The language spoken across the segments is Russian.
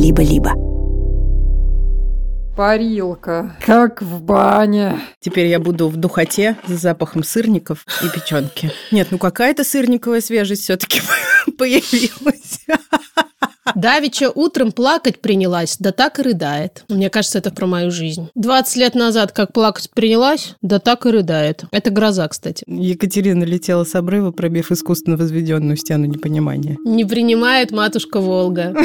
либо-либо. Парилка, как в бане. Теперь я буду в духоте с запахом сырников и печенки. Нет, ну какая-то сырниковая свежесть все-таки появилась. Давича утром плакать принялась, да так и рыдает. Мне кажется, это про мою жизнь. 20 лет назад как плакать принялась, да так и рыдает. Это гроза, кстати. Екатерина летела с обрыва, пробив искусственно возведенную стену непонимания. Не принимает матушка Волга.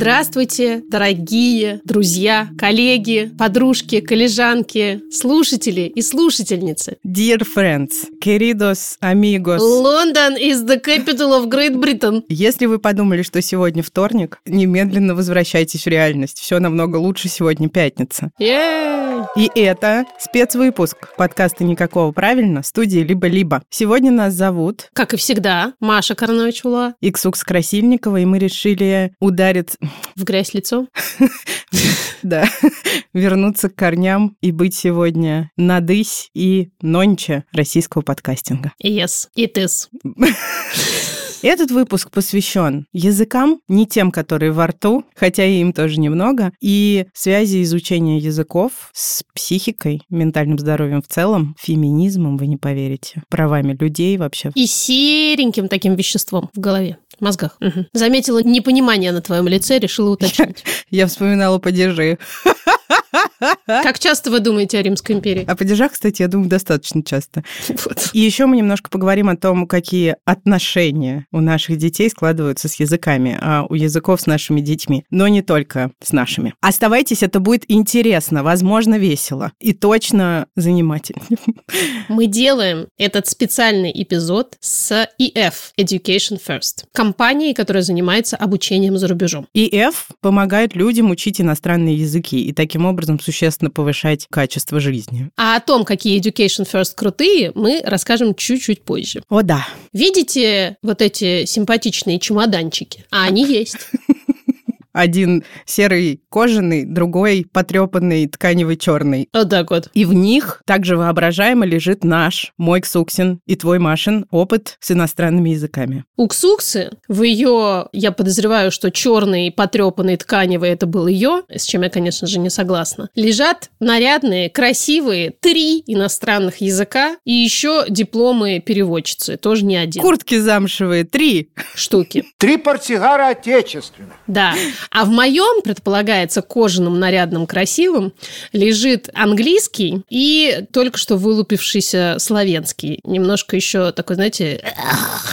Здравствуйте, дорогие друзья, коллеги, подружки, коллежанки, слушатели и слушательницы. Dear friends, queridos amigos. London is the capital of Great Britain. Если вы подумали, что сегодня вторник, немедленно возвращайтесь в реальность. Все намного лучше сегодня пятница. Yay! И это спецвыпуск подкаста «Никакого правильно» студии «Либо-либо». Сегодня нас зовут... Как и всегда, Маша Карнович-Ула. Иксукс Красильникова, и мы решили ударить... В грязь лицом. Да, вернуться к корням и быть сегодня надысь и нонче российского подкастинга. Yes, it is. Этот выпуск посвящен языкам, не тем, которые во рту, хотя и им тоже немного, и связи изучения языков с психикой, ментальным здоровьем в целом, феминизмом, вы не поверите, правами людей вообще. И сереньким таким веществом в голове. В мозгах. Угу. Заметила непонимание на твоем лице, решила уточнить. Я вспоминала падежи. Как часто вы думаете о Римской империи? О падежах, кстати, я думаю, достаточно часто. Вот. И еще мы немножко поговорим о том, какие отношения у наших детей складываются с языками, а у языков с нашими детьми, но не только с нашими. Оставайтесь, это будет интересно, возможно, весело и точно занимательно. Мы делаем этот специальный эпизод с EF, Education First, компанией, которая занимается обучением за рубежом. ИФ помогает людям учить иностранные языки и таким образом существенно повышать качество жизни. А о том, какие Education First крутые, мы расскажем чуть-чуть позже. О да, Видите вот эти симпатичные чемоданчики? А они есть. один серый кожаный, другой потрепанный тканевый черный. Вот так вот. И в них также воображаемо лежит наш, мой Ксуксин и твой Машин опыт с иностранными языками. У Ксуксы в ее, я подозреваю, что черный потрепанный тканевый это был ее, с чем я, конечно же, не согласна, лежат нарядные, красивые три иностранных языка и еще дипломы переводчицы, тоже не один. Куртки замшевые, три. штуки. Три портсигара отечественных. Да. А в моем, предполагается, кожаном, нарядном, красивом лежит английский и только что вылупившийся славянский. Немножко еще такой, знаете,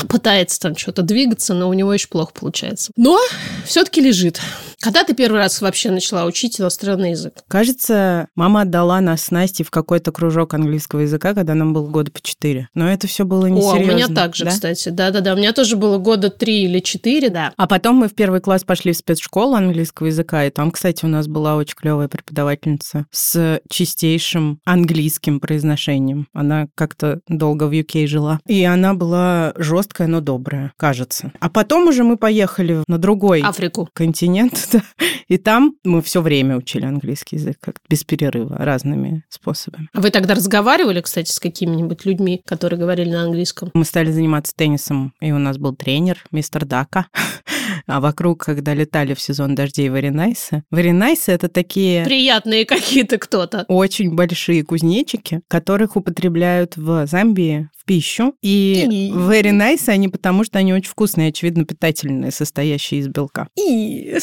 пытается там что-то двигаться, но у него еще плохо получается. Но все-таки лежит. Когда ты первый раз вообще начала учить иностранный язык? Кажется, мама отдала нас с Настей в какой-то кружок английского языка, когда нам было года по четыре. Но это все было О, у несерьезно. меня так же, да? кстати. Да-да-да, у меня тоже было года три или четыре, да. А потом мы в первый класс пошли в спецшколу английского языка, и там, кстати, у нас была очень клевая преподавательница с чистейшим английским произношением. Она как-то долго в UK жила. И она была жесткая, но добрая, кажется. А потом уже мы поехали на другой Африку. континент, да. и там мы все время учили английский язык, как без перерыва, разными способами. А Вы тогда разговаривали, кстати, с какими-нибудь людьми, которые говорили на английском? Мы стали заниматься теннисом, и у нас был тренер, мистер Дака. А вокруг, когда летали в сезон дождей варинайсы, варинайсы — это такие Приятные какие-то кто-то. очень большие кузнечики, которых употребляют в Замбии в пищу. И И- nice они потому, что они очень вкусные, очевидно, питательные, состоящие из белка. И...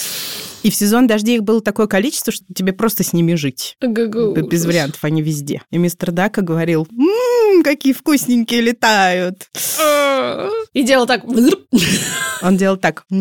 И в сезон дождей их было такое количество, что тебе просто с ними жить. Без вариантов, они везде. И мистер Дака говорил, «М, какие вкусненькие летают. И делал так. Он делал так.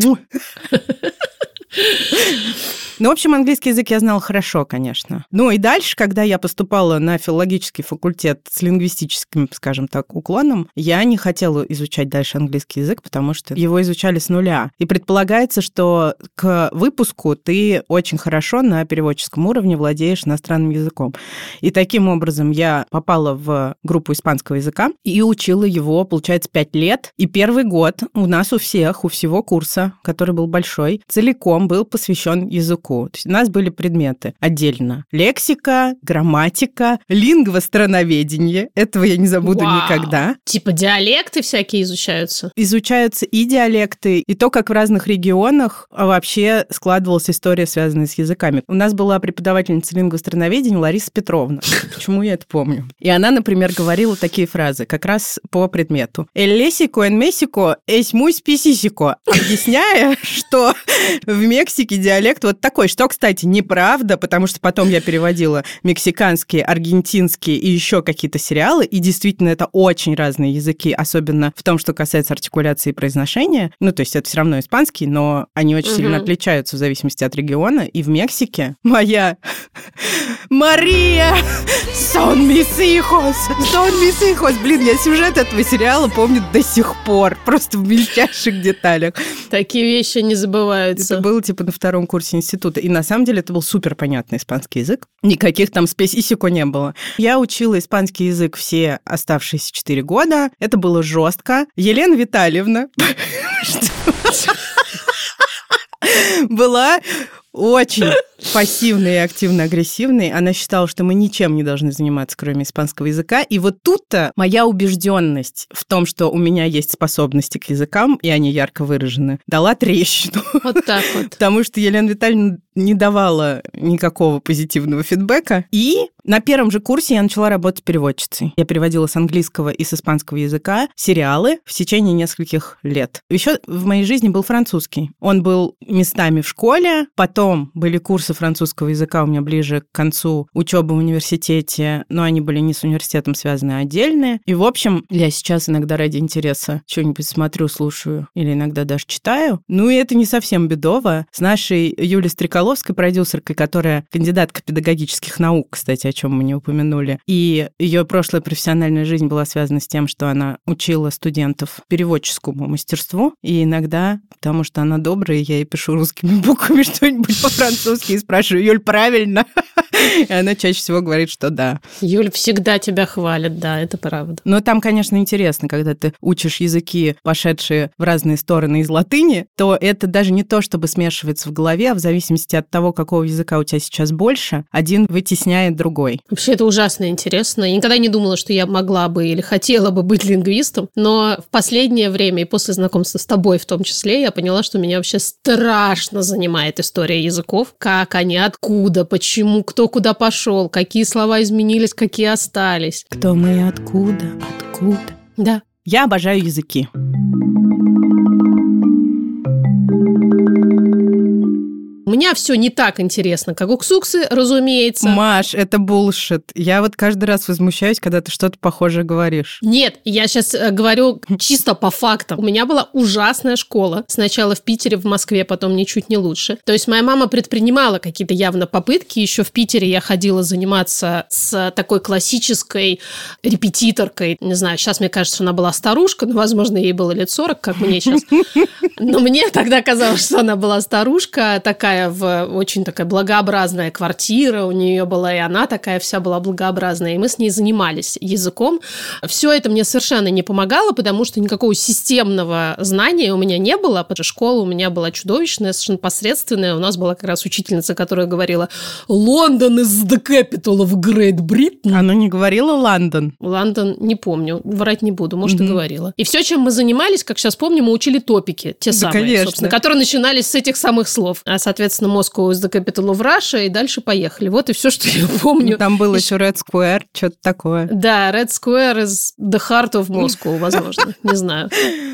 Ну, в общем, английский язык я знала хорошо, конечно. Ну и дальше, когда я поступала на филологический факультет с лингвистическим, скажем так, уклоном, я не хотела изучать дальше английский язык, потому что его изучали с нуля. И предполагается, что к выпуску ты очень хорошо на переводческом уровне владеешь иностранным языком. И таким образом я попала в группу испанского языка и учила его, получается, пять лет. И первый год у нас у всех, у всего курса, который был большой, целиком был посвящен языку. То есть у нас были предметы отдельно. Лексика, грамматика, лингвостроноведение. Этого я не забуду Вау. никогда. Типа диалекты всякие изучаются. Изучаются и диалекты, и то, как в разных регионах вообще складывалась история, связанная с языками. У нас была преподавательница лингвостроноведения Лариса Петровна. Почему я это помню? И она, например, говорила такие фразы, как раз по предмету. «El lésico en México es muy específico», объясняя, что в Мексике диалект вот такой, что, кстати, неправда, потому что потом я переводила мексиканские, аргентинские и еще какие-то сериалы, и действительно это очень разные языки, особенно в том, что касается артикуляции и произношения. Ну, то есть это все равно испанский, но они очень сильно отличаются в зависимости от региона. И в Мексике моя Мария Сон son mis hijos. Блин, я сюжет этого сериала помню до сих пор, просто в мельчайших деталях. Такие вещи не забываются. Это было типа на втором курсе института. И на самом деле это был супер понятный испанский язык. Никаких там спесисико не было. Я учила испанский язык все оставшиеся четыре года. Это было жестко. Елена Витальевна была очень пассивной и активно-агрессивной. Она считала, что мы ничем не должны заниматься, кроме испанского языка. И вот тут-то моя убежденность в том, что у меня есть способности к языкам, и они ярко выражены, дала трещину. Вот так вот. Потому что Елена Витальевна не давала никакого позитивного фидбэка. И на первом же курсе я начала работать переводчицей. Я переводила с английского и с испанского языка сериалы в течение нескольких лет. Еще в моей жизни был французский. Он был местами в школе, потом были курсы французского языка у меня ближе к концу учебы в университете, но они были не с университетом связаны, а отдельные. И, в общем, я сейчас иногда ради интереса что-нибудь смотрю, слушаю или иногда даже читаю. Ну и это не совсем бедово. С нашей Юлей Стреколовской, продюсеркой, которая кандидатка педагогических наук, кстати, о чем мы не упомянули. И ее прошлая профессиональная жизнь была связана с тем, что она учила студентов переводческому мастерству. И иногда, потому что она добрая, я ей пишу русскими буквами что-нибудь по-французски спрашиваю, Юль, правильно? И она чаще всего говорит, что да. Юль всегда тебя хвалит, да, это правда. Но там, конечно, интересно, когда ты учишь языки, пошедшие в разные стороны из латыни, то это даже не то, чтобы смешивается в голове, а в зависимости от того, какого языка у тебя сейчас больше, один вытесняет другой. Вообще это ужасно интересно. Я никогда не думала, что я могла бы или хотела бы быть лингвистом, но в последнее время и после знакомства с тобой в том числе я поняла, что меня вообще страшно занимает история языков. Как они, откуда, почему, кто куда пошел, какие слова изменились, какие остались. Кто мы и откуда? Откуда? Да. Я обожаю языки. У меня все не так интересно, как у Ксуксы, разумеется. Маш, это булшит. Я вот каждый раз возмущаюсь, когда ты что-то похожее говоришь. Нет, я сейчас говорю чисто по фактам. У меня была ужасная школа. Сначала в Питере, в Москве, потом ничуть не лучше. То есть моя мама предпринимала какие-то явно попытки. Еще в Питере я ходила заниматься с такой классической репетиторкой. Не знаю, сейчас мне кажется, она была старушка, но, возможно, ей было лет 40, как мне сейчас. Но мне тогда казалось, что она была старушка, такая в очень такая благообразная квартира у нее была, и она такая вся была благообразная. И мы с ней занимались языком. Все это мне совершенно не помогало, потому что никакого системного знания у меня не было. Потому что школа у меня была чудовищная, совершенно посредственная. У нас была как раз учительница, которая говорила «Лондон is the capital of Great Britain». Она не говорила Лондон. Лондон, не помню, врать не буду, может, и Мгм. говорила. И все, чем мы занимались, как сейчас помню, мы учили топики, те Да, самые, конечно. собственно, которые начинались с этих самых слов. А, соответственно, Moscow is the capital of Russia, и дальше поехали. Вот и все, что я помню. Там был еще Red Square, что-то такое. Да, Red Square is the heart of Moscow, возможно, не знаю.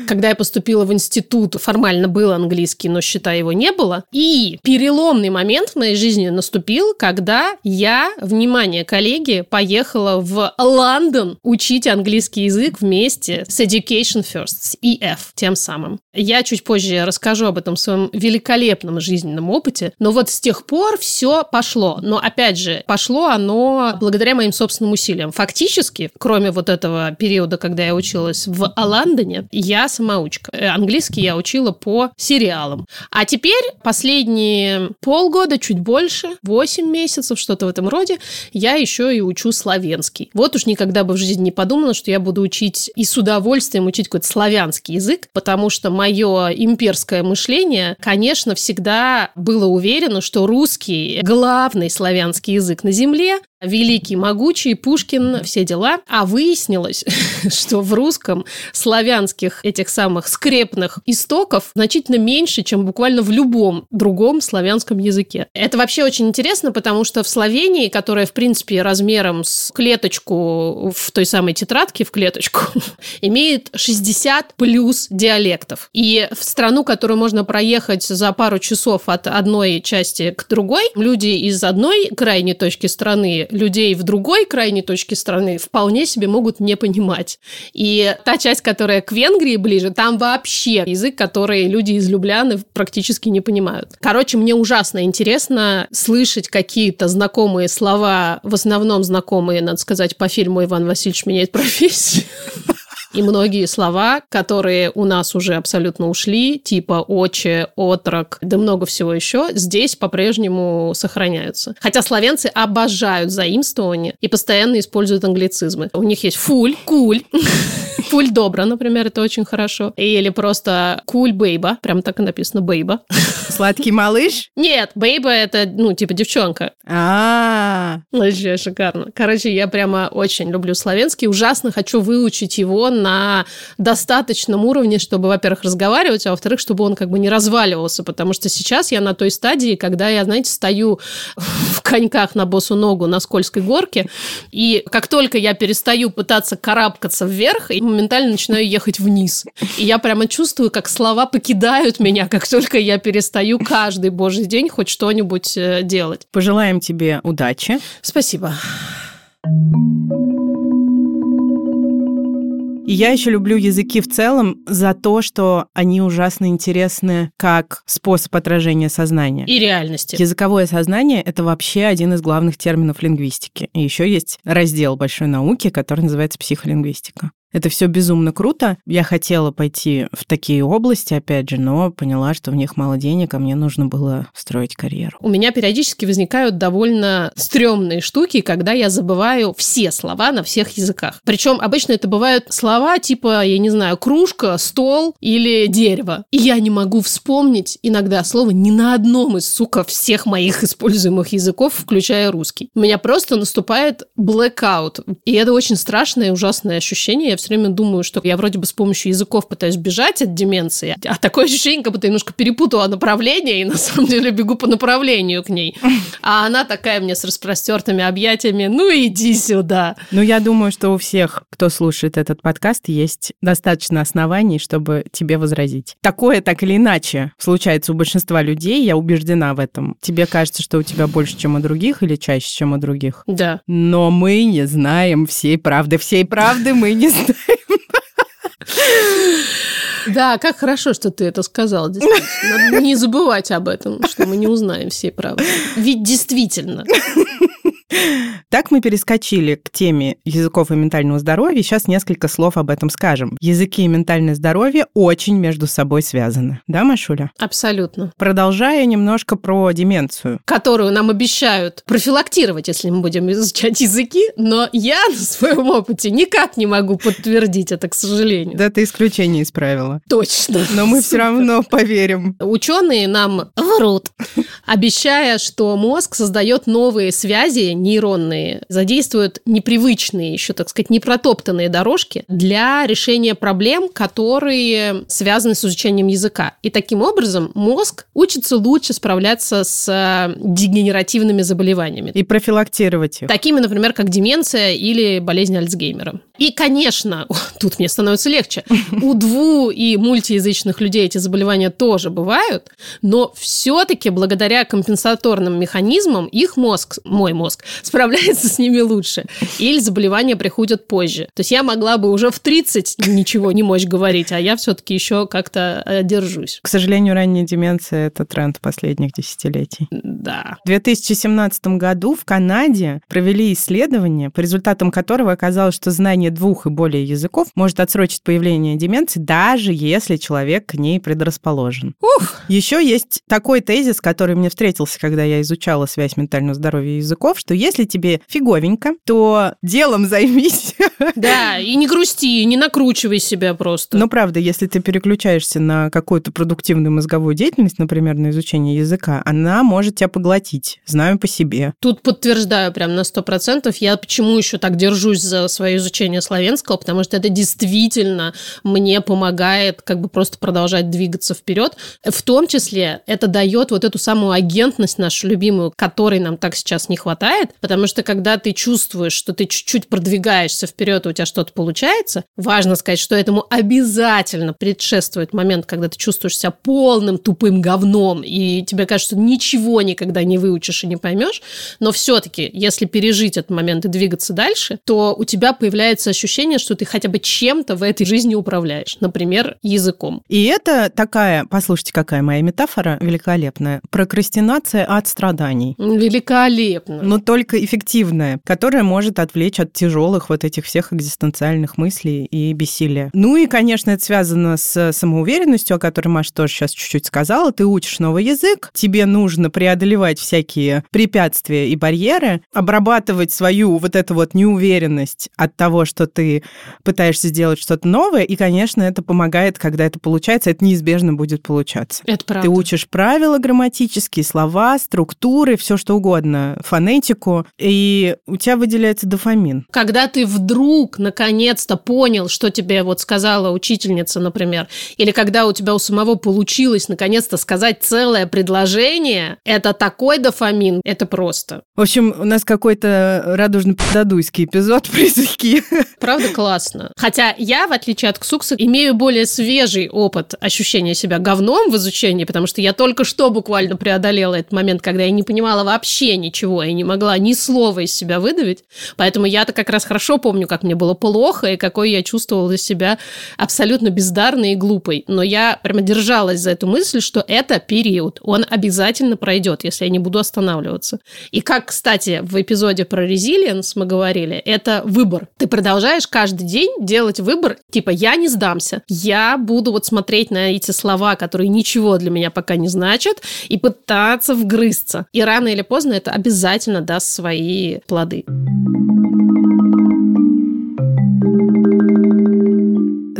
Когда я поступила в институт, формально был английский, но счета его не было. И переломный момент в моей жизни наступил, когда я, внимание, коллеги, поехала в Лондон учить английский язык вместе с Education First, с EF, тем самым. Я чуть позже расскажу об этом своем великолепном жизненном опыте. Но вот с тех пор все пошло. Но опять же, пошло оно благодаря моим собственным усилиям. Фактически, кроме вот этого периода, когда я училась в Лондоне, я самоучка. Э, Английский я учила по сериалам. А теперь последние полгода, чуть больше, 8 месяцев, что-то в этом роде, я еще и учу славянский. Вот уж никогда бы в жизни не подумала, что я буду учить и с удовольствием учить какой-то славянский язык, потому что мое имперское мышление, конечно, всегда было уверено, что русский главный славянский язык на земле, великий, могучий, Пушкин, все дела. А выяснилось, что в русском славянских этих самых скрепных истоков значительно меньше, чем буквально в любом другом славянском языке. Это вообще очень интересно, потому что в Словении, которая, в принципе, размером с клеточку в той самой тетрадке в клеточку, имеет 60 плюс диалектов. И в страну, которую можно проехать за пару часов от одной части к другой, люди из одной крайней точки страны людей в другой крайней точке страны вполне себе могут не понимать. И та часть, которая к Венгрии ближе, там вообще язык, который люди из Любляны практически не понимают. Короче, мне ужасно интересно слышать какие-то знакомые слова, в основном знакомые, надо сказать, по фильму «Иван Васильевич меняет профессию». И многие слова, которые у нас уже абсолютно ушли, типа «оче», «отрок», да много всего еще, здесь по-прежнему сохраняются. Хотя славянцы обожают заимствование и постоянно используют англицизмы. У них есть «фуль», «куль», «фуль добра», например, это очень хорошо. Или просто «куль бейба», прям так и написано «бейба». Сладкий малыш? Нет, бейба это, ну, типа девчонка. А, Вообще шикарно. Короче, я прямо очень люблю славянский. Ужасно хочу выучить его на достаточном уровне, чтобы, во-первых, разговаривать, а во-вторых, чтобы он как бы не разваливался. Потому что сейчас я на той стадии, когда я, знаете, стою в коньках на босу ногу на скользкой горке, и как только я перестаю пытаться карабкаться вверх, я моментально начинаю ехать вниз. И я прямо чувствую, как слова покидают меня, как только я перестаю каждый божий день хоть что-нибудь э, делать. пожелаем тебе удачи. Спасибо. И я еще люблю языки в целом за то, что они ужасно интересны как способ отражения сознания. И реальности. Языковое сознание — это вообще один из главных терминов лингвистики. И еще есть раздел большой науки, который называется психолингвистика. Это все безумно круто. Я хотела пойти в такие области, опять же, но поняла, что в них мало денег, а мне нужно было строить карьеру. У меня периодически возникают довольно стрёмные штуки, когда я забываю все слова на всех языках. Причем обычно это бывают слова типа, я не знаю, кружка, стол или дерево. И я не могу вспомнить иногда слово ни на одном из, сука, всех моих используемых языков, включая русский. У меня просто наступает blackout. И это очень страшное и ужасное ощущение. Все время думаю, что я вроде бы с помощью языков пытаюсь бежать от деменции, а такое ощущение, как будто я немножко перепутала направление и на самом деле бегу по направлению к ней. А она такая мне с распростертыми объятиями, ну иди сюда. Ну, я думаю, что у всех, кто слушает этот подкаст, есть достаточно оснований, чтобы тебе возразить. Такое так или иначе случается у большинства людей, я убеждена в этом. Тебе кажется, что у тебя больше, чем у других, или чаще, чем у других. Да. Но мы не знаем всей правды. Всей правды мы не знаем. Да, как хорошо, что ты это сказал. Надо не забывать об этом, что мы не узнаем всей правды. Ведь действительно. Так мы перескочили к теме языков и ментального здоровья. Сейчас несколько слов об этом скажем. Языки и ментальное здоровье очень между собой связаны. Да, Машуля? Абсолютно. Продолжая немножко про деменцию. Которую нам обещают профилактировать, если мы будем изучать языки, но я на своем опыте никак не могу подтвердить это, к сожалению. Да, ты исключение из правила. Точно. Но мы все равно поверим. Ученые нам врут, обещая, что мозг создает новые связи нейронные, задействует непривычные, еще, так сказать, непротоптанные дорожки для решения проблем, которые связаны с изучением языка. И таким образом мозг учится лучше справляться с э, дегенеративными заболеваниями. И профилактировать их. Такими, например, как деменция или болезнь Альцгеймера. И, конечно, тут мне становится легче. У дву- и мультиязычных людей эти заболевания тоже бывают, но все-таки благодаря компенсаторным механизмам их мозг, мой мозг, справляется с ними лучше. Или заболевания приходят позже. То есть я могла бы уже в 30 ничего не мочь говорить, а я все-таки еще как-то э, держусь. К сожалению, ранняя деменция – это тренд последних десятилетий. Да. В 2017 году в Канаде провели исследование, по результатам которого оказалось, что знание двух и более языков может отсрочить появление деменции, даже если человек к ней предрасположен. Ух! Еще есть такой тезис, который мне встретился, когда я изучала связь ментального здоровья языков, что если тебе фиговенько, то делом займись. Да, и не грусти, не накручивай себя просто. Но правда, если ты переключаешься на какую-то продуктивную мозговую деятельность, например, на изучение языка, она может тебя поглотить. Знаю по себе. Тут подтверждаю прям на сто процентов. Я почему еще так держусь за свое изучение славянского, потому что это действительно мне помогает как бы просто продолжать двигаться вперед. В том числе это дает вот эту самую агентность нашу любимую, которой нам так сейчас не хватает, потому что когда ты чувствуешь, что ты чуть-чуть продвигаешься вперед, и у тебя что-то получается, важно сказать, что этому обязательно предшествует момент, когда ты чувствуешь себя полным тупым говном, и тебе кажется, что ничего никогда не выучишь и не поймешь, но все-таки, если пережить этот момент и двигаться дальше, то у тебя появляется ощущение, что ты хотя бы чем-то в этой жизни управляешь, например, языком. И это такая, послушайте, какая моя метафора великолепная, прокрастинация от страданий. Великолепно. Но только эффективная, которая может отвлечь от тяжелых вот этих всех экзистенциальных мыслей и бессилия. Ну и, конечно, это связано с самоуверенностью, о которой Маша тоже сейчас чуть-чуть сказала. Ты учишь новый язык, тебе нужно преодолевать всякие препятствия и барьеры, обрабатывать свою вот эту вот неуверенность от того, что ты пытаешься сделать что-то новое, и, конечно, это помогает, когда это получается, это неизбежно будет получаться. Это правда. Ты учишь правила грамматические, слова, структуры, все что угодно, фонетику, и у тебя выделяется дофамин. Когда ты вдруг наконец-то понял, что тебе вот сказала учительница, например, или когда у тебя у самого получилось наконец-то сказать целое предложение, это такой дофамин, это просто. В общем, у нас какой-то радужно-подадуйский эпизод про языки. Правда классно. Хотя я, в отличие от Ксукса, имею более свежий опыт ощущения себя говном в изучении, потому что я только что буквально преодолела этот момент, когда я не понимала вообще ничего, и не могла ни слова из себя выдавить. Поэтому я-то как раз хорошо помню, как мне было плохо, и какой я чувствовала себя абсолютно бездарной и глупой. Но я прямо держалась за эту мысль, что это период. Он обязательно пройдет, если я не буду останавливаться. И как, кстати, в эпизоде про резилиенс мы говорили, это выбор. Ты продолжаешь каждый день делать выбор, типа «я не сдамся», «я буду вот смотреть на эти слова, которые ничего для меня пока не значат, и пытаться вгрызться». И рано или поздно это обязательно даст свои плоды.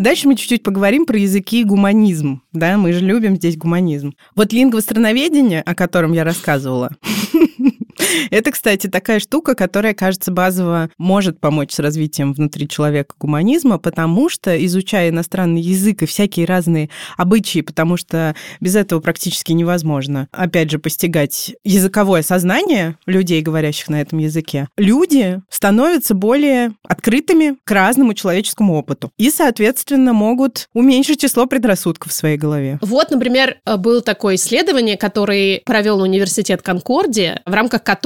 Дальше мы чуть-чуть поговорим про языки и гуманизм. Да, мы же любим здесь гуманизм. Вот лингвостроноведение, о котором я рассказывала, это, кстати, такая штука, которая, кажется, базово может помочь с развитием внутри человека гуманизма, потому что, изучая иностранный язык и всякие разные обычаи, потому что без этого практически невозможно, опять же, постигать языковое сознание людей, говорящих на этом языке, люди становятся более открытыми к разному человеческому опыту и, соответственно, могут уменьшить число предрассудков в своей голове. Вот, например, было такое исследование, которое провел университет Конкордия, в рамках которого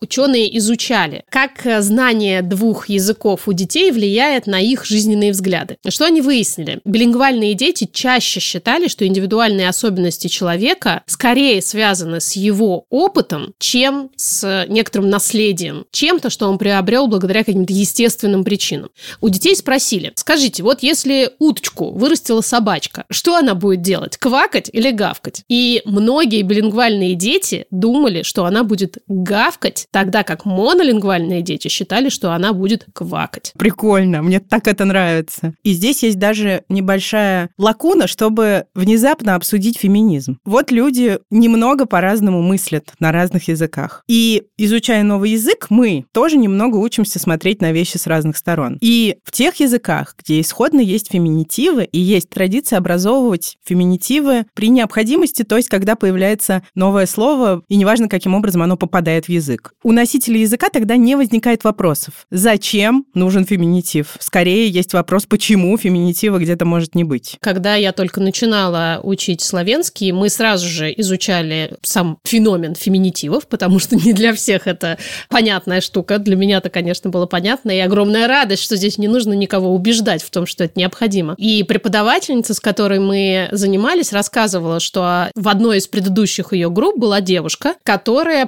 ученые изучали, как знание двух языков у детей влияет на их жизненные взгляды. Что они выяснили? Билингвальные дети чаще считали, что индивидуальные особенности человека скорее связаны с его опытом, чем с некоторым наследием, чем-то, что он приобрел благодаря каким-то естественным причинам. У детей спросили, скажите, вот если уточку вырастила собачка, что она будет делать? Квакать или гавкать? И многие билингвальные дети думали, что она будет гавкать, тогда как монолингвальные дети считали, что она будет квакать. Прикольно, мне так это нравится. И здесь есть даже небольшая лакуна, чтобы внезапно обсудить феминизм. Вот люди немного по-разному мыслят на разных языках. И изучая новый язык, мы тоже немного учимся смотреть на вещи с разных сторон. И в тех языках, где исходно есть феминитивы и есть традиция образовывать феминитивы при необходимости, то есть когда появляется новое слово, и неважно, каким образом оно попадает вставляет в язык. У носителя языка тогда не возникает вопросов. Зачем нужен феминитив? Скорее есть вопрос, почему феминитива где-то может не быть. Когда я только начинала учить славянский, мы сразу же изучали сам феномен феминитивов, потому что не для всех это понятная штука. Для меня это, конечно, было понятно. И огромная радость, что здесь не нужно никого убеждать в том, что это необходимо. И преподавательница, с которой мы занимались, рассказывала, что в одной из предыдущих ее групп была девушка, которая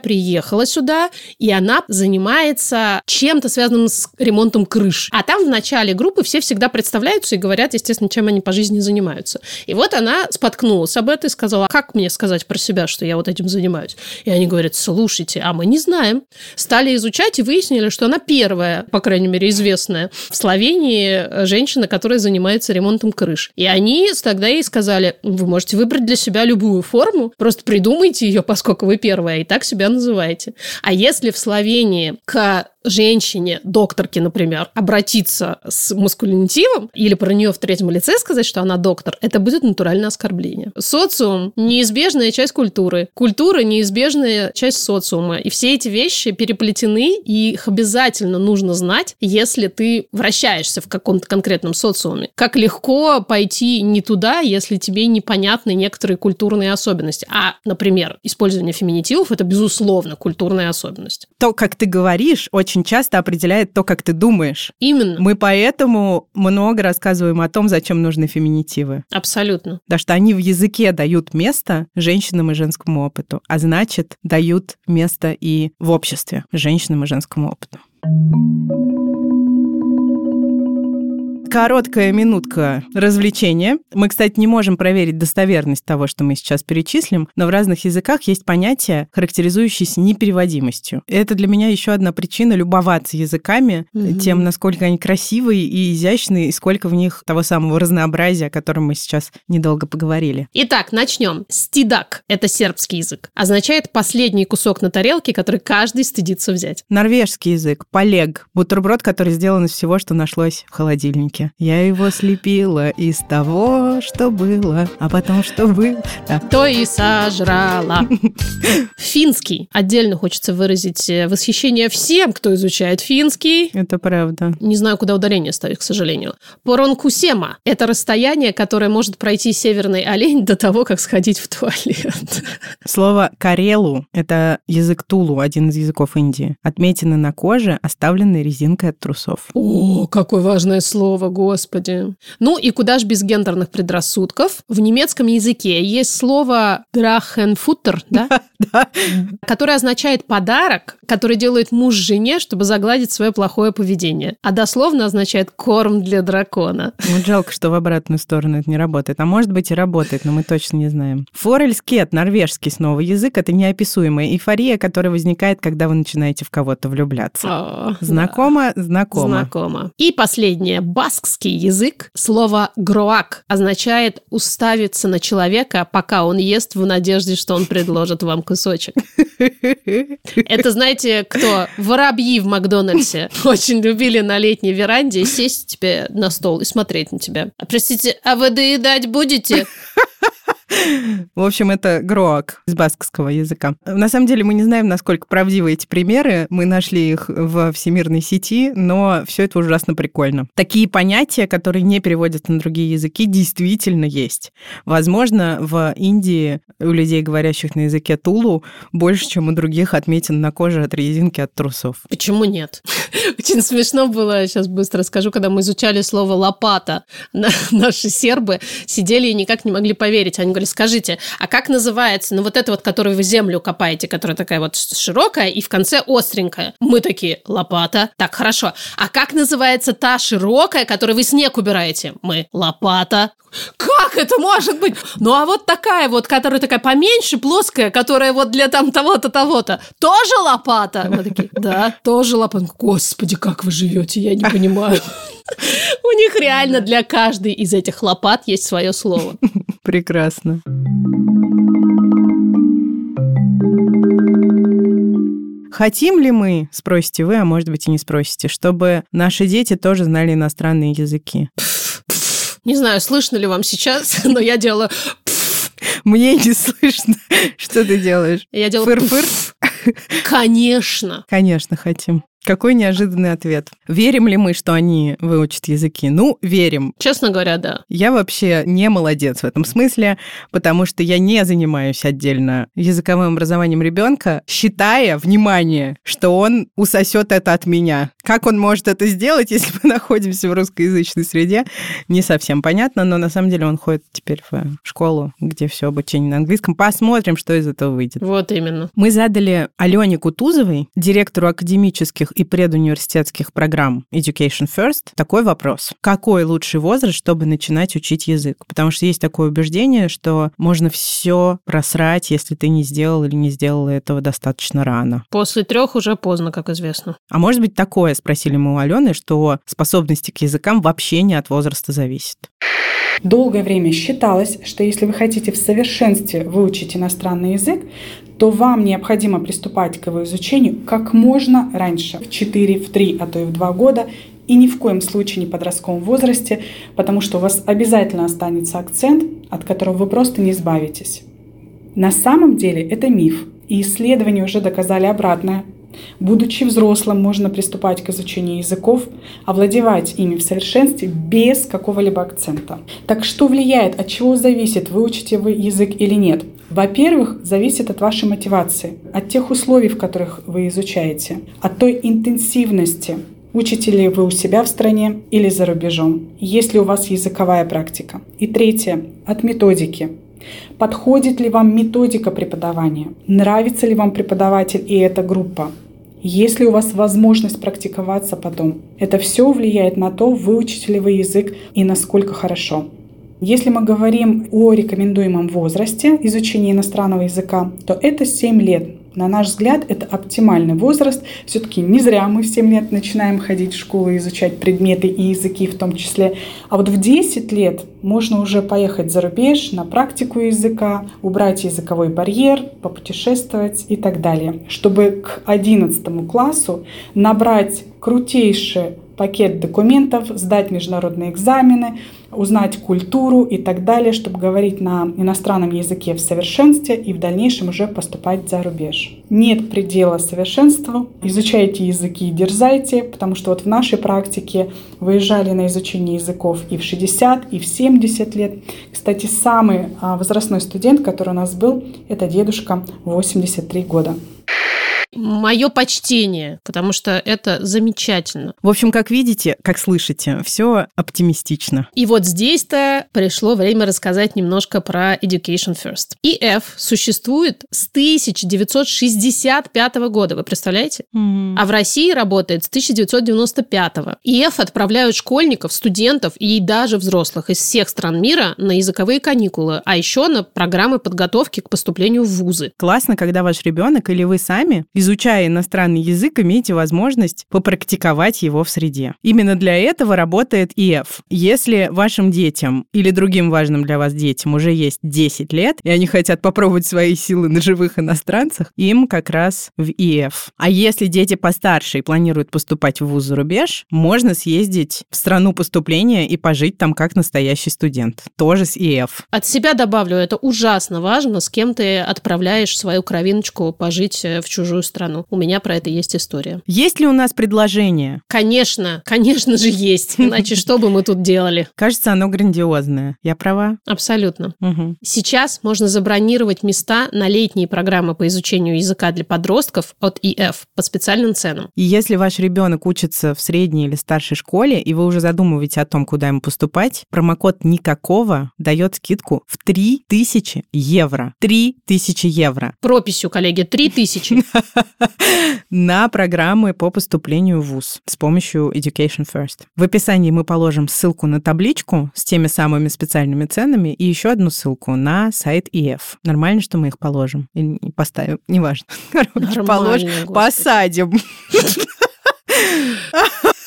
приехала сюда, и она занимается чем-то связанным с ремонтом крыш. А там в начале группы все всегда представляются и говорят, естественно, чем они по жизни занимаются. И вот она споткнулась об этом и сказала, «А как мне сказать про себя, что я вот этим занимаюсь? И они говорят, слушайте, а мы не знаем. Стали изучать и выяснили, что она первая, по крайней мере, известная в Словении женщина, которая занимается ремонтом крыш. И они тогда ей сказали, вы можете выбрать для себя любую форму, просто придумайте ее, поскольку вы первая, и так себя называете. А если в Словении к женщине, докторке, например, обратиться с маскулинитивом или про нее в третьем лице сказать, что она доктор, это будет натуральное оскорбление. Социум – неизбежная часть культуры. Культура – неизбежная часть социума. И все эти вещи переплетены, и их обязательно нужно знать, если ты вращаешься в каком-то конкретном социуме. Как легко пойти не туда, если тебе непонятны некоторые культурные особенности. А, например, использование феминитивов – это, безусловно, культурная особенность. То, как ты говоришь, очень часто определяет то, как ты думаешь. Именно. Мы поэтому много рассказываем о том, зачем нужны феминитивы. Абсолютно. Потому что они в языке дают место женщинам и женскому опыту, а значит, дают место и в обществе женщинам и женскому опыту. Короткая минутка развлечения. Мы, кстати, не можем проверить достоверность того, что мы сейчас перечислим, но в разных языках есть понятие, характеризующееся непереводимостью. Это для меня еще одна причина любоваться языками, Мгм. тем, насколько они красивые и изящные, и сколько в них того самого разнообразия, о котором мы сейчас недолго поговорили. Итак, начнем. Стидак – это сербский язык. Означает последний кусок на тарелке, который каждый стыдится взять. Норвежский язык, полег, бутерброд, который сделан из всего, что нашлось в холодильнике. Я его слепила из того, что было, а потом что было. Да. То и сожрала. Финский. Отдельно хочется выразить э, восхищение всем, кто изучает финский. Это правда. Не знаю, куда ударение ставить, к сожалению. Поронкусема – это расстояние, которое может пройти северный олень до того, как сходить в туалет. Слово «карелу» — это язык Тулу, один из языков Индии. Отметины на коже, оставленные резинкой от трусов. О, какое важное слово, господи. Ну и куда ж без гендерных предрассудков? В немецком языке есть слово «драхенфуттер», да? Да. которое означает подарок, который делает муж жене, чтобы загладить свое плохое поведение. А дословно означает корм для дракона. Вот жалко, что в обратную сторону это не работает. А может быть и работает, но мы точно не знаем. Форельскет, норвежский снова язык, это неописуемая эйфория, которая возникает, когда вы начинаете в кого-то влюбляться. О, Знакомо? да. Знакомо. Знакомо. И последнее. Баскский язык. Слово «гроак» означает уставиться на человека, пока он ест в надежде, что он предложит вам кусочек. Это, знаете, кто? Воробьи в Макдональдсе очень любили на летней веранде сесть тебе на стол и смотреть на тебя. А, простите, а вы доедать будете? В общем, это гроак из баскского языка. На самом деле мы не знаем, насколько правдивы эти примеры. Мы нашли их в всемирной сети, но все это ужасно прикольно. Такие понятия, которые не переводятся на другие языки, действительно есть. Возможно, в Индии у людей, говорящих на языке Тулу, больше, чем у других отметин на коже от резинки от трусов. Почему нет? Очень смешно было, сейчас быстро скажу, когда мы изучали слово «лопата». На- Наши сербы сидели и никак не могли поверить. Они говорили, скажите, а как называется, ну вот это вот, которую вы землю копаете, которая такая вот широкая и в конце остренькая? Мы такие, лопата. Так, хорошо. А как называется та широкая, которую вы снег убираете? Мы, лопата. Как это может быть? Ну а вот такая вот, которая такая поменьше, плоская, которая вот для там того-то, того-то, тоже лопата? Мы такие, да, тоже лопата. Господи, как вы живете, я не понимаю. У них реально для каждой из этих лопат есть свое слово. Прекрасно. Хотим ли мы, спросите вы, а может быть и не спросите, чтобы наши дети тоже знали иностранные языки? Не знаю, слышно ли вам сейчас, но я делала... Мне не слышно, что ты делаешь. Я делала... Фыр-фыр? Конечно. Конечно, хотим. Какой неожиданный ответ. Верим ли мы, что они выучат языки? Ну, верим. Честно говоря, да. Я вообще не молодец в этом смысле, потому что я не занимаюсь отдельно языковым образованием ребенка, считая, внимание, что он усосет это от меня. Как он может это сделать, если мы находимся в русскоязычной среде, не совсем понятно, но на самом деле он ходит теперь в школу, где все обучение на английском. Посмотрим, что из этого выйдет. Вот именно. Мы задали Алене Кутузовой, директору академических и предуниверситетских программ Education First такой вопрос. Какой лучший возраст, чтобы начинать учить язык? Потому что есть такое убеждение, что можно все просрать, если ты не сделал или не сделала этого достаточно рано. После трех уже поздно, как известно. А может быть такое, спросили мы у Алены, что способности к языкам вообще не от возраста зависят. Долгое время считалось, что если вы хотите в совершенстве выучить иностранный язык, то вам необходимо приступать к его изучению как можно раньше, в 4, в 3, а то и в 2 года, и ни в коем случае не в подростковом возрасте, потому что у вас обязательно останется акцент, от которого вы просто не избавитесь. На самом деле это миф, и исследования уже доказали обратное. Будучи взрослым, можно приступать к изучению языков, овладевать ими в совершенстве без какого-либо акцента. Так что влияет, от чего зависит, выучите вы язык или нет? Во-первых, зависит от вашей мотивации, от тех условий, в которых вы изучаете, от той интенсивности, Учите ли вы у себя в стране или за рубежом? Есть ли у вас языковая практика? И третье, от методики. Подходит ли вам методика преподавания? Нравится ли вам преподаватель и эта группа? Есть ли у вас возможность практиковаться потом? Это все влияет на то, выучите ли вы язык и насколько хорошо. Если мы говорим о рекомендуемом возрасте изучения иностранного языка, то это 7 лет. На наш взгляд, это оптимальный возраст. Все-таки не зря мы в 7 лет начинаем ходить в школу изучать предметы и языки в том числе. А вот в 10 лет можно уже поехать за рубеж на практику языка, убрать языковой барьер, попутешествовать и так далее. Чтобы к 11 классу набрать крутейший пакет документов, сдать международные экзамены, узнать культуру и так далее, чтобы говорить на иностранном языке в совершенстве и в дальнейшем уже поступать за рубеж. Нет предела совершенству. Изучайте языки и дерзайте, потому что вот в нашей практике выезжали на изучение языков и в 60, и в 70 лет. Кстати, самый а, возрастной студент, который у нас был, это дедушка 83 года. Мое почтение, потому что это замечательно. В общем, как видите, как слышите, все оптимистично. И вот здесь-то пришло время рассказать немножко про Education First. EF существует с 1965 года, вы представляете? Mm-hmm. А в России работает с 1995. EF отправляют школьников, студентов и даже взрослых из всех стран мира на языковые каникулы, а еще на программы подготовки к поступлению в вузы. Классно, когда ваш ребенок или вы сами изучая иностранный язык, имеете возможность попрактиковать его в среде. Именно для этого работает ИЭФ. Если вашим детям или другим важным для вас детям уже есть 10 лет, и они хотят попробовать свои силы на живых иностранцах, им как раз в ИЭФ. А если дети постарше и планируют поступать в вуз за рубеж, можно съездить в страну поступления и пожить там как настоящий студент. Тоже с ИЭФ. От себя добавлю, это ужасно важно, с кем ты отправляешь свою кровиночку пожить в чужую страну. У меня про это есть история. Есть ли у нас предложение? Конечно, конечно же есть. Иначе что бы мы тут делали? Кажется, оно грандиозное. Я права? Абсолютно. Угу. Сейчас можно забронировать места на летние программы по изучению языка для подростков от ИФ по специальным ценам. И если ваш ребенок учится в средней или старшей школе, и вы уже задумываете о том, куда ему поступать, промокод «Никакого» дает скидку в 3000 евро. 3000 евро. Прописью, коллеги, 3000. на программы по поступлению в ВУЗ с помощью Education First. В описании мы положим ссылку на табличку с теми самыми специальными ценами и еще одну ссылку на сайт ИФ. Нормально, что мы их положим? Или поставим? Неважно. Короче, положим, посадим.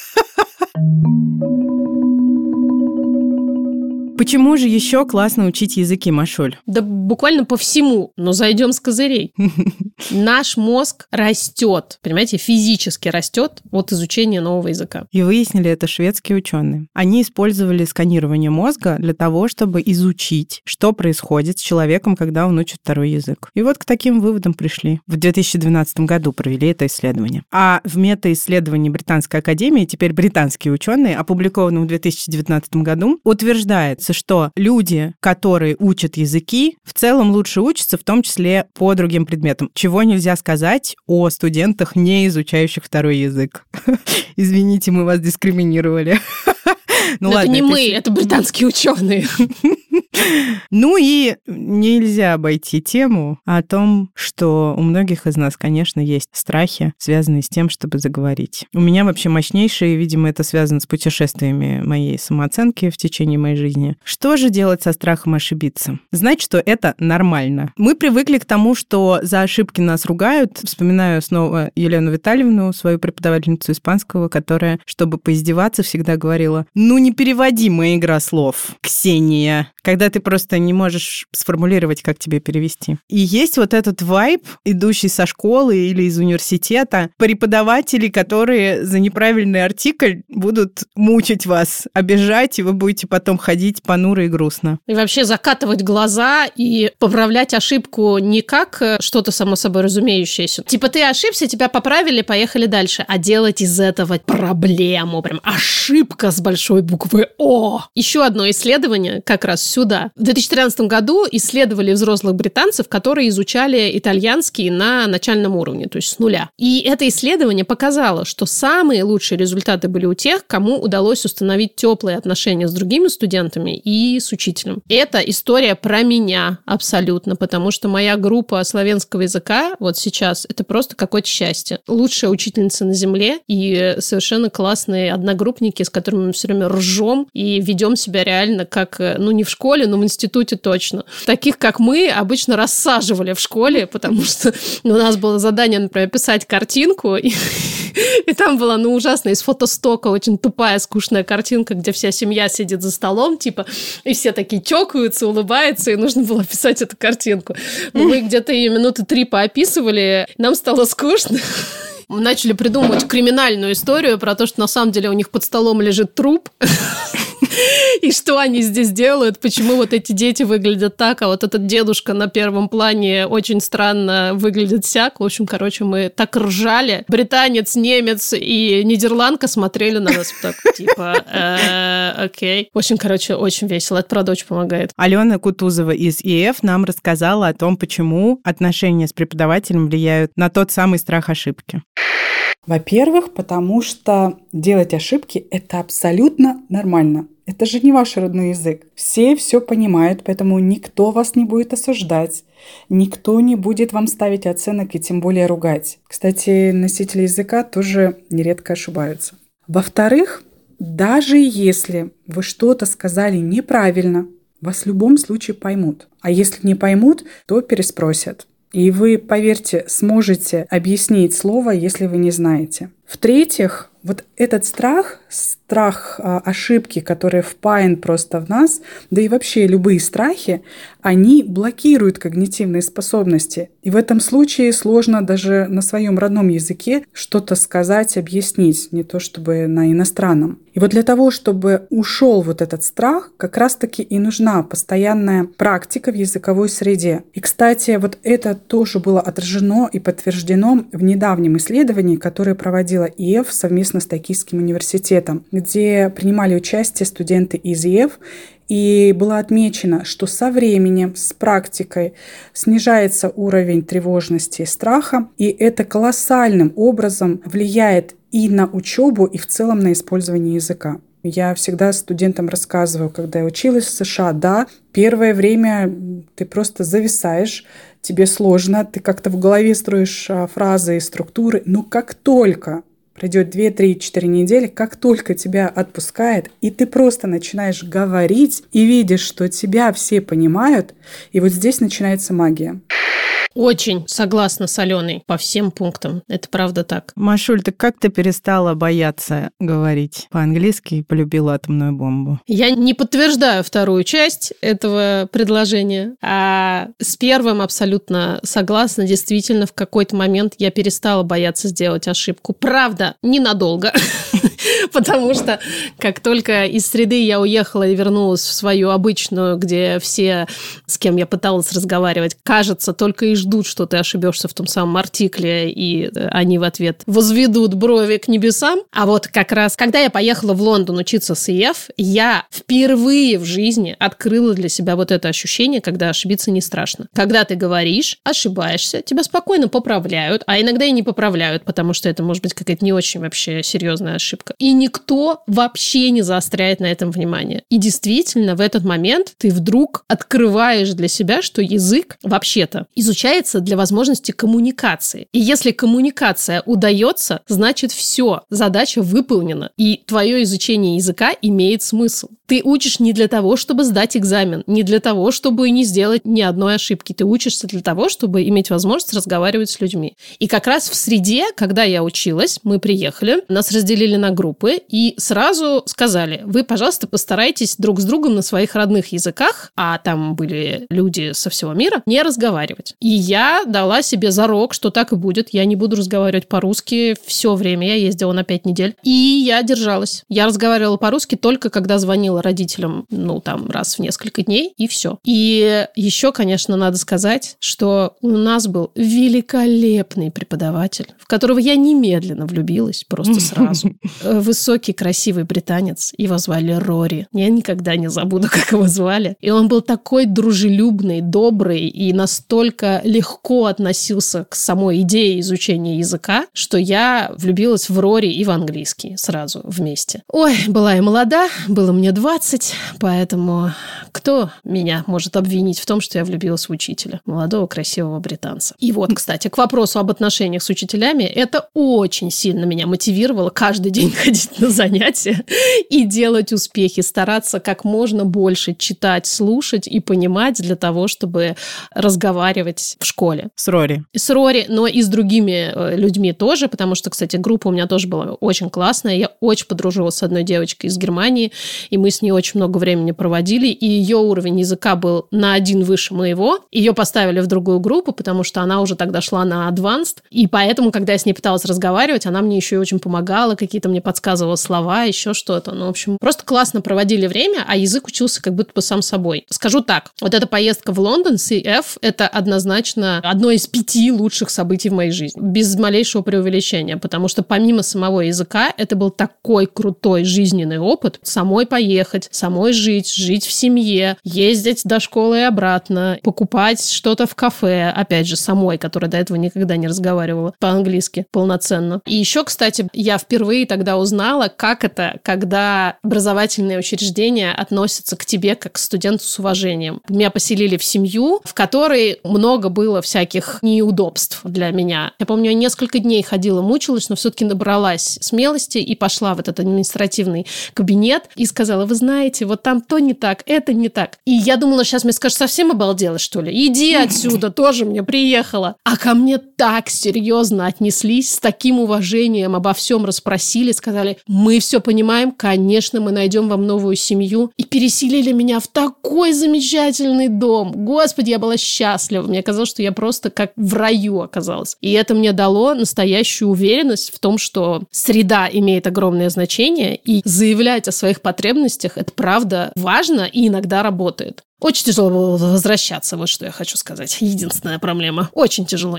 Почему же еще классно учить языки, Машуль? Да буквально по всему, но зайдем с козырей. Наш мозг растет, понимаете, физически растет от изучения нового языка. И выяснили это шведские ученые. Они использовали сканирование мозга для того, чтобы изучить, что происходит с человеком, когда он учит второй язык. И вот к таким выводам пришли. В 2012 году провели это исследование. А в мета-исследовании Британской академии, теперь британские ученые, опубликованном в 2019 году, утверждается, что люди, которые учат языки, в целом лучше учатся, в том числе по другим предметам. Чего нельзя сказать о студентах, не изучающих второй язык. Извините, мы вас дискриминировали. Ну, Но ладно, это не это... мы, это британские ученые. Ну и нельзя обойти тему о том, что у многих из нас, конечно, есть страхи, связанные с тем, чтобы заговорить. У меня вообще мощнейшие, видимо, это связано с путешествиями моей самооценки в течение моей жизни. Что же делать со страхом ошибиться? Знать, что это нормально. Мы привыкли к тому, что за ошибки нас ругают. Вспоминаю снова Елену Витальевну, свою преподавательницу испанского, которая, чтобы поиздеваться, всегда говорила, ну не переводи моя игра слов, Ксения когда ты просто не можешь сформулировать, как тебе перевести. И есть вот этот вайб, идущий со школы или из университета, преподаватели, которые за неправильный артикль будут мучить вас, обижать, и вы будете потом ходить понуро и грустно. И вообще закатывать глаза и поправлять ошибку не как э, что-то само собой разумеющееся. Типа ты ошибся, тебя поправили, поехали дальше. А делать из этого проблему, прям ошибка с большой буквы О. Еще одно исследование как раз сюда. В 2013 году исследовали взрослых британцев, которые изучали итальянский на начальном уровне, то есть с нуля. И это исследование показало, что самые лучшие результаты были у тех, кому удалось установить теплые отношения с другими студентами и с учителем. Это история про меня абсолютно, потому что моя группа славянского языка вот сейчас это просто какое-то счастье. Лучшая учительница на земле и совершенно классные одногруппники, с которыми мы все время ржем и ведем себя реально как, ну, не в школе, школе, но в институте точно. Таких, как мы, обычно рассаживали в школе, потому что ну, у нас было задание, например, писать картинку, и, и там была, ну, ужасная из фотостока очень тупая, скучная картинка, где вся семья сидит за столом, типа, и все такие чокаются, улыбаются, и нужно было писать эту картинку. Но мы где-то ее минуты три поописывали, нам стало скучно начали придумывать криминальную историю про то, что на самом деле у них под столом лежит труп. И что они здесь делают, почему вот эти дети выглядят так, а вот этот дедушка на первом плане очень странно выглядит сяк. В общем, короче, мы так ржали. Британец, немец и нидерландка смотрели на нас так, типа, «Э, окей. В общем, короче, очень весело. Это правда очень помогает. Алена Кутузова из ИФ нам рассказала о том, почему отношения с преподавателем влияют на тот самый страх ошибки. Во-первых, потому что делать ошибки – это абсолютно нормально. Это же не ваш родной язык. Все все понимают, поэтому никто вас не будет осуждать, никто не будет вам ставить оценок и тем более ругать. Кстати, носители языка тоже нередко ошибаются. Во-вторых, даже если вы что-то сказали неправильно, вас в любом случае поймут. А если не поймут, то переспросят. И вы, поверьте, сможете объяснить слово, если вы не знаете. В-третьих, вот этот страх, страх а, ошибки, который впаян просто в нас, да и вообще любые страхи, они блокируют когнитивные способности. И в этом случае сложно даже на своем родном языке что-то сказать, объяснить, не то чтобы на иностранном. И вот для того, чтобы ушел вот этот страх, как раз-таки и нужна постоянная практика в языковой среде. И, кстати, вот это тоже было отражено и подтверждено в недавнем исследовании, которое проводила ИЭФ совместно с Токийским университетом, где принимали участие студенты из ИЭФ и было отмечено, что со временем, с практикой снижается уровень тревожности и страха, и это колоссальным образом влияет и на учебу, и в целом на использование языка. Я всегда студентам рассказываю, когда я училась в США, да, первое время ты просто зависаешь, тебе сложно, ты как-то в голове строишь а, фразы и структуры, но как только пройдет 2, 3, 4 недели, как только тебя отпускает, и ты просто начинаешь говорить и видишь, что тебя все понимают, и вот здесь начинается магия. Очень согласна с Аленой по всем пунктам. Это правда так. Машуль, ты как ты перестала бояться говорить по-английски и полюбила атомную бомбу? Я не подтверждаю вторую часть этого предложения, а с первым абсолютно согласна. Действительно, в какой-то момент я перестала бояться сделать ошибку. Правда, ненадолго. Потому что как только из среды я уехала и вернулась в свою обычную, где все, с кем я пыталась разговаривать, кажется, только и ждут, что ты ошибешься в том самом артикле, и они в ответ возведут брови к небесам. А вот как раз, когда я поехала в Лондон учиться с ИФ, я впервые в жизни открыла для себя вот это ощущение, когда ошибиться не страшно. Когда ты говоришь, ошибаешься, тебя спокойно поправляют, а иногда и не поправляют, потому что это может быть какая-то не очень вообще серьезная ошибка. И никто вообще не заостряет на этом внимание. И действительно, в этот момент ты вдруг открываешь для себя, что язык вообще-то изучается для возможности коммуникации. И если коммуникация удается, значит все, задача выполнена. И твое изучение языка имеет смысл. Ты учишь не для того, чтобы сдать экзамен, не для того, чтобы не сделать ни одной ошибки. Ты учишься для того, чтобы иметь возможность разговаривать с людьми. И как раз в среде, когда я училась, мы приехали, нас разделили на группы и сразу сказали, вы, пожалуйста, постарайтесь друг с другом на своих родных языках, а там были люди со всего мира, не разговаривать. И я дала себе зарок, что так и будет. Я не буду разговаривать по-русски все время. Я ездила на пять недель. И я держалась. Я разговаривала по-русски только когда звонила родителям, ну, там, раз в несколько дней, и все. И еще, конечно, надо сказать, что у нас был великолепный преподаватель, в которого я немедленно влюбилась, просто сразу. Высокий, красивый британец. Его звали Рори. Я никогда не забуду, как его звали. И он был такой дружелюбный, добрый и настолько легко относился к самой идее изучения языка, что я влюбилась в Рори и в английский сразу вместе. Ой, была я молода, было мне 20, поэтому кто меня может обвинить в том, что я влюбилась в учителя, молодого красивого британца. И вот, кстати, к вопросу об отношениях с учителями, это очень сильно меня мотивировало каждый день ходить на занятия и делать успехи, стараться как можно больше читать, слушать и понимать для того, чтобы разговаривать в школе. С Рори. С Рори, но и с другими э, людьми тоже, потому что, кстати, группа у меня тоже была очень классная. Я очень подружилась с одной девочкой из Германии, и мы с ней очень много времени проводили, и ее уровень языка был на один выше моего. Ее поставили в другую группу, потому что она уже тогда шла на advanced, и поэтому, когда я с ней пыталась разговаривать, она мне еще и очень помогала, какие-то мне подсказывала слова, еще что-то. Ну, в общем, просто классно проводили время, а язык учился как будто бы сам собой. Скажу так, вот эта поездка в Лондон, CF, это однозначно одно из пяти лучших событий в моей жизни. Без малейшего преувеличения, потому что помимо самого языка, это был такой крутой жизненный опыт. Самой поехать, самой жить, жить в семье, ездить до школы и обратно, покупать что-то в кафе, опять же, самой, которая до этого никогда не разговаривала по-английски полноценно. И еще, кстати, я впервые тогда узнала, как это, когда образовательные учреждения относятся к тебе как к студенту с уважением. Меня поселили в семью, в которой много было всяких неудобств для меня. Я помню, я несколько дней ходила, мучилась, но все-таки набралась смелости и пошла в этот административный кабинет и сказала, вы знаете, вот там то не так, это не так. И я думала, сейчас мне скажут, совсем обалдела, что ли? Иди отсюда, тоже мне приехала. А ко мне так серьезно отнеслись, с таким уважением обо всем расспросили, сказали, мы все понимаем, конечно, мы найдем вам новую семью. И переселили меня в такой замечательный дом. Господи, я была счастлива. Мне казалось, что я просто как в раю оказалась. И это мне дало настоящую уверенность в том, что среда имеет огромное значение, и заявлять о своих потребностях – это правда важно и иногда работает. Очень тяжело было возвращаться, вот что я хочу сказать. Единственная проблема. Очень тяжело.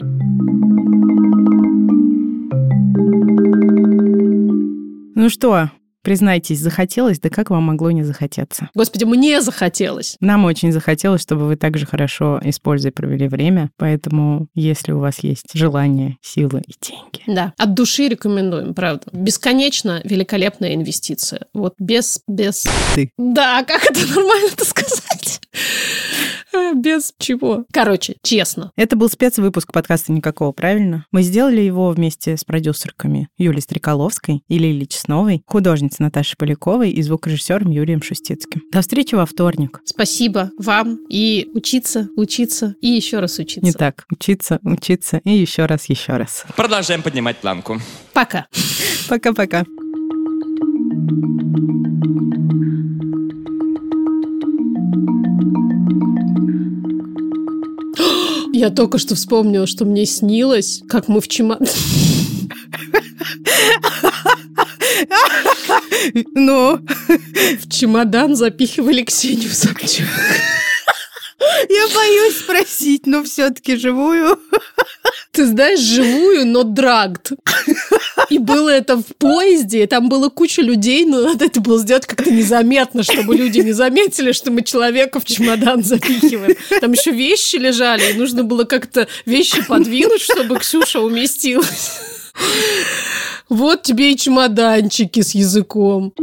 Ну что, Признайтесь, захотелось, да как вам могло не захотеться? Господи, мне захотелось. Нам очень захотелось, чтобы вы так же хорошо, используя, провели время. Поэтому, если у вас есть желание, силы и деньги. Да, от души рекомендуем, правда. Бесконечно великолепная инвестиция. Вот без... без... Ты. Да, как это нормально это сказать? Без чего. Короче, честно. Это был спецвыпуск подкаста «Никакого», правильно? Мы сделали его вместе с продюсерками Юлией Стреколовской и Лилией Чесновой, художницей Наташей Поляковой и звукорежиссером Юрием Шустицким. До встречи во вторник. Спасибо вам и учиться, учиться и еще раз учиться. Не так. Учиться, учиться и еще раз, еще раз. Продолжаем поднимать планку. Пока. Пока-пока. Я только что вспомнила, что мне снилось, как мы в чемодан... Ну, в чемодан запихивали Ксению Собчак. я боюсь спросить, но все-таки живую. Ты знаешь, живую, но драгд. И было это в поезде, и там было куча людей, но надо это было сделать как-то незаметно, чтобы люди не заметили, что мы человека в чемодан запихиваем. Там еще вещи лежали, и нужно было как-то вещи подвинуть, чтобы Ксюша уместилась. Вот тебе и чемоданчики с языком.